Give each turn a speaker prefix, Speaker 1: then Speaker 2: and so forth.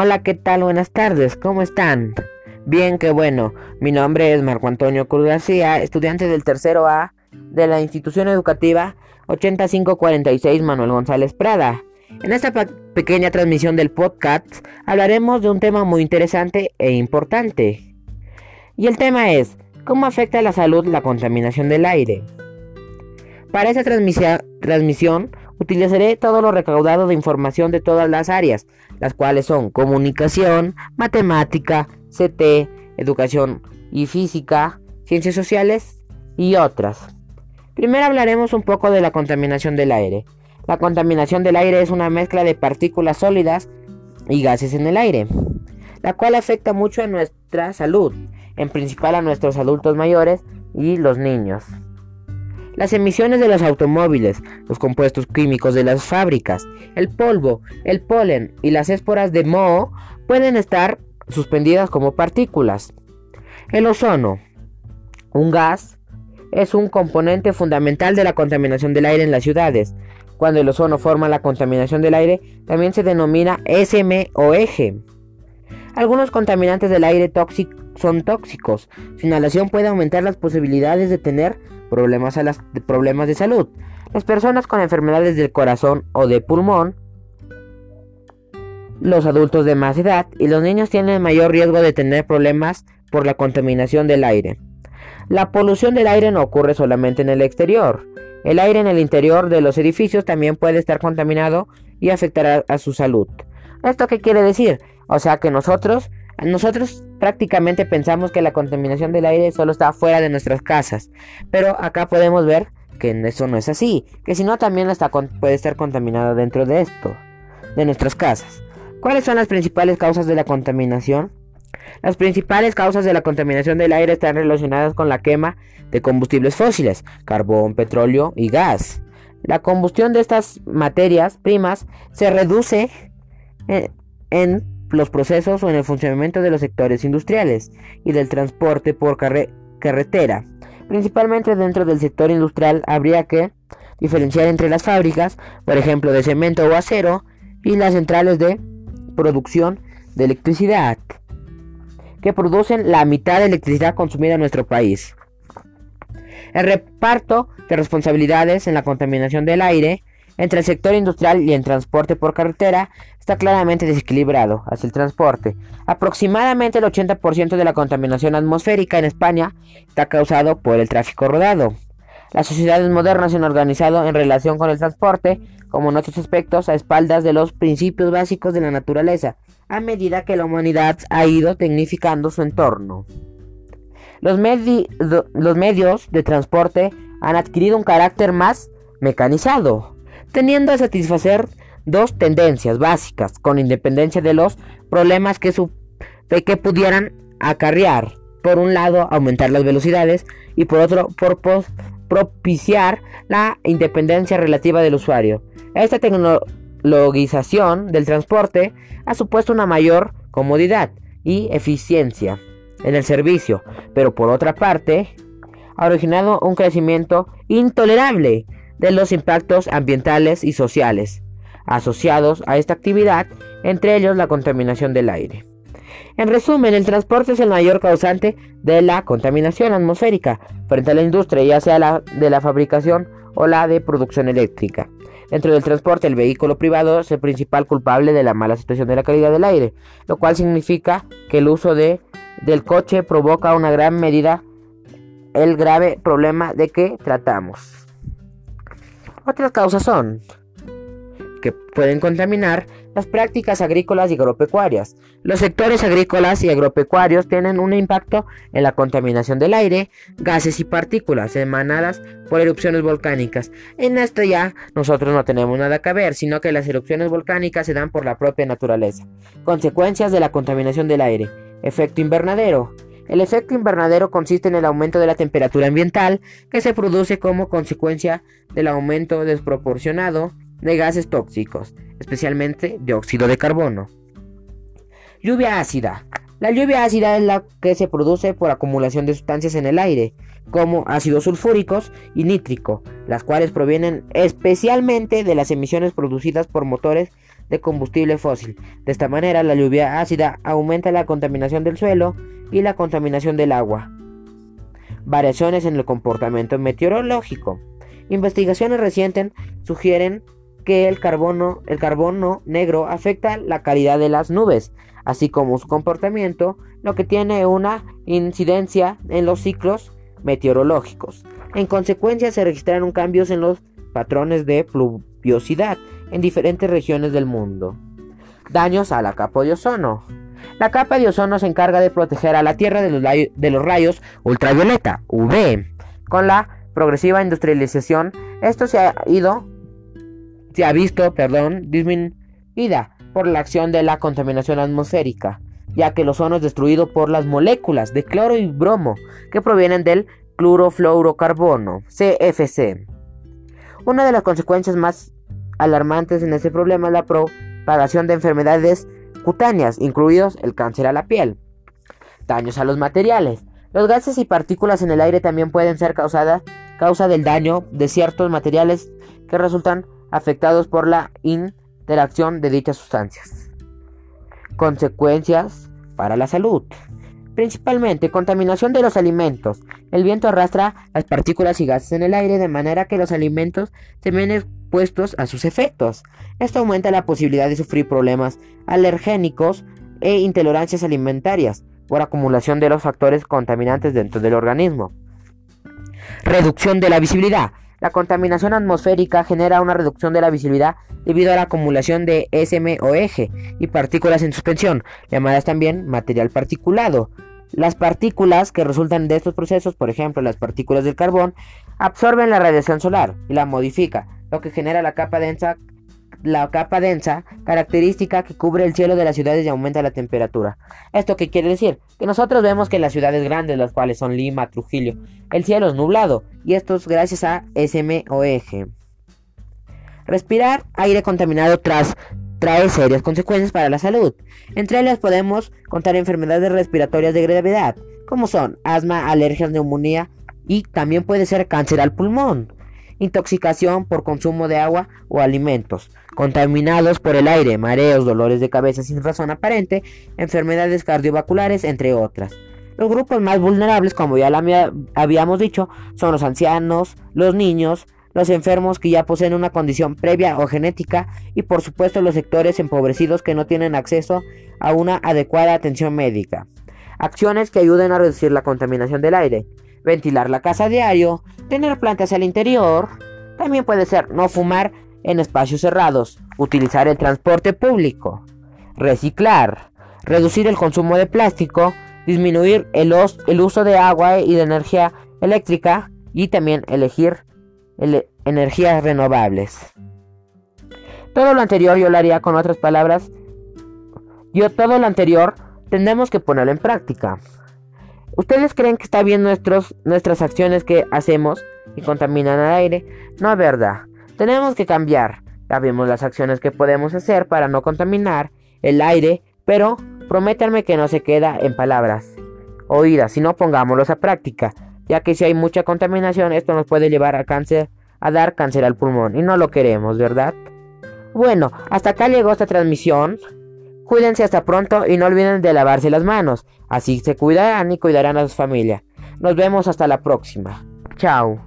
Speaker 1: Hola, ¿qué tal? Buenas tardes, ¿cómo están? Bien, qué bueno. Mi nombre es Marco Antonio Cruz García, estudiante del tercero A de la institución educativa 8546 Manuel González Prada. En esta pequeña transmisión del podcast hablaremos de un tema muy interesante e importante. Y el tema es, ¿cómo afecta a la salud la contaminación del aire? Para esta transmisión utilizaré todo lo recaudado de información de todas las áreas, las cuales son comunicación, matemática, CT, educación y física, ciencias sociales y otras. Primero hablaremos un poco de la contaminación del aire. La contaminación del aire es una mezcla de partículas sólidas y gases en el aire, la cual afecta mucho a nuestra salud, en principal a nuestros adultos mayores y los niños. Las emisiones de los automóviles, los compuestos químicos de las fábricas, el polvo, el polen y las esporas de moho pueden estar suspendidas como partículas. El ozono, un gas, es un componente fundamental de la contaminación del aire en las ciudades. Cuando el ozono forma la contaminación del aire, también se denomina SM o eje. Algunos contaminantes del aire son tóxicos. Su inhalación puede aumentar las posibilidades de tener problemas, a las, problemas de salud. Las personas con enfermedades del corazón o de pulmón, los adultos de más edad y los niños tienen mayor riesgo de tener problemas por la contaminación del aire. La polución del aire no ocurre solamente en el exterior. El aire en el interior de los edificios también puede estar contaminado y afectar a su salud. ¿Esto qué quiere decir? O sea que nosotros nosotros prácticamente pensamos que la contaminación del aire solo está fuera de nuestras casas, pero acá podemos ver que eso no es así, que si no también puede estar contaminado dentro de esto, de nuestras casas. ¿Cuáles son las principales causas de la contaminación? Las principales causas de la contaminación del aire están relacionadas con la quema de combustibles fósiles, carbón, petróleo y gas. La combustión de estas materias primas se reduce eh, en los procesos o en el funcionamiento de los sectores industriales y del transporte por carretera. Principalmente dentro del sector industrial habría que diferenciar entre las fábricas, por ejemplo, de cemento o acero, y las centrales de producción de electricidad, que producen la mitad de electricidad consumida en nuestro país. El reparto de responsabilidades en la contaminación del aire entre el sector industrial y el transporte por carretera está claramente desequilibrado hacia el transporte. Aproximadamente el 80% de la contaminación atmosférica en España está causado por el tráfico rodado. Las sociedades modernas se han organizado en relación con el transporte, como en otros aspectos, a espaldas de los principios básicos de la naturaleza, a medida que la humanidad ha ido tecnificando su entorno. Los, los medios de transporte han adquirido un carácter más mecanizado, teniendo a satisfacer dos tendencias básicas, con independencia de los problemas que, que pudieran acarrear. Por un lado, aumentar las velocidades y por otro, propiciar la independencia relativa del usuario. Esta tecnologización del transporte ha supuesto una mayor comodidad y eficiencia en el servicio, pero por otra parte, ha originado un crecimiento intolerable de los impactos ambientales y sociales asociados a esta actividad, entre ellos la contaminación del aire. En resumen, el transporte es el mayor causante de la contaminación atmosférica frente a la industria, ya sea la de la fabricación o la de producción eléctrica. Dentro del transporte, el vehículo privado es el principal culpable de la mala situación de la calidad del aire, lo cual significa que el uso de, del coche provoca una gran medida el grave problema de que tratamos. Otras causas son que pueden contaminar las prácticas agrícolas y agropecuarias. Los sectores agrícolas y agropecuarios tienen un impacto en la contaminación del aire, gases y partículas emanadas por erupciones volcánicas. En esto ya nosotros no tenemos nada que ver, sino que las erupciones volcánicas se dan por la propia naturaleza. Consecuencias de la contaminación del aire. Efecto invernadero. El efecto invernadero consiste en el aumento de la temperatura ambiental que se produce como consecuencia del aumento desproporcionado de gases tóxicos, especialmente dióxido de carbono. Lluvia ácida. La lluvia ácida es la que se produce por acumulación de sustancias en el aire, como ácidos sulfúricos y nítrico, las cuales provienen especialmente de las emisiones producidas por motores de combustible fósil. De esta manera, la lluvia ácida aumenta la contaminación del suelo y la contaminación del agua. Variaciones en el comportamiento meteorológico. Investigaciones recientes sugieren que el carbono, negro afecta la calidad de las nubes, así como su comportamiento, lo que tiene una incidencia en los ciclos meteorológicos. En consecuencia, se registraron cambios en los patrones de pluviosidad en diferentes regiones del mundo. Daños a la capa de ozono. La capa de ozono se encarga de proteger a la Tierra de los, rayos ultravioleta, UV. Con la progresiva industrialización, esto se ha ido, se ha visto, perdón, disminuida por la acción de la contaminación atmosférica, ya que el ozono es destruido por las moléculas de cloro y bromo que provienen del clorofluorocarbono, CFC. Una de las consecuencias más alarmantes en este problema es la propagación de enfermedades cutáneas, incluidos el cáncer a la piel. Daños a los materiales. Los gases y partículas en el aire también pueden ser causadas causa del daño de ciertos materiales que resultan afectados por la interacción de dichas sustancias. Consecuencias para la salud. Principalmente contaminación de los alimentos. El viento arrastra las partículas y gases en el aire de manera que los alimentos se ven expuestos a sus efectos. Esto aumenta la posibilidad de sufrir problemas alergénicos e intolerancias alimentarias por acumulación de los factores contaminantes dentro del organismo. Reducción de la visibilidad. La contaminación atmosférica genera una reducción de la visibilidad debido a la acumulación de SMOG y partículas en suspensión, llamadas también material particulado. Las partículas que resultan de estos procesos, por ejemplo las partículas del carbón, absorben la radiación solar y la modifica, lo que genera la capa densa, la capa densa característica que cubre el cielo de las ciudades y aumenta la temperatura. ¿Esto qué quiere decir? Que nosotros vemos que las ciudades grandes, las cuales son Lima, Trujillo, el cielo es nublado y esto es gracias a SMOEG. Respirar aire contaminado tras trae serias consecuencias para la salud. Entre ellas podemos contar enfermedades respiratorias de gravedad, como son asma, alergias, neumonía y también puede ser cáncer al pulmón, intoxicación por consumo de agua o alimentos, contaminados por el aire, mareos, dolores de cabeza sin razón aparente, enfermedades cardiovasculares, entre otras. Los grupos más vulnerables, como ya habíamos dicho, son los ancianos, los niños, los enfermos que ya poseen una condición previa o genética y por supuesto los sectores empobrecidos que no tienen acceso a una adecuada atención médica. Acciones que ayuden a reducir la contaminación del aire. Ventilar la casa diario, tener plantas al interior. También puede ser no fumar en espacios cerrados, utilizar el transporte público, reciclar, reducir el consumo de plástico, disminuir el, el uso de agua y de energía eléctrica y también elegir energías renovables. Todo lo anterior yo lo haría con otras palabras. Yo todo lo anterior tendremos que ponerlo en práctica. ¿Ustedes creen que está bien nuestros, nuestras acciones que hacemos y contaminan el aire? No es verdad. Tenemos que cambiar. Ya vimos las acciones que podemos hacer para no contaminar el aire, pero prométanme que no se queda en palabras oídas, sino pongámoslos a práctica ya que si hay mucha contaminación esto nos puede llevar a cáncer, a dar cáncer al pulmón y no lo queremos, ¿verdad? Bueno, hasta acá llegó esta transmisión. Cuídense hasta pronto y no olviden de lavarse las manos, así se cuidarán y cuidarán a su familia. Nos vemos hasta la próxima. Chao.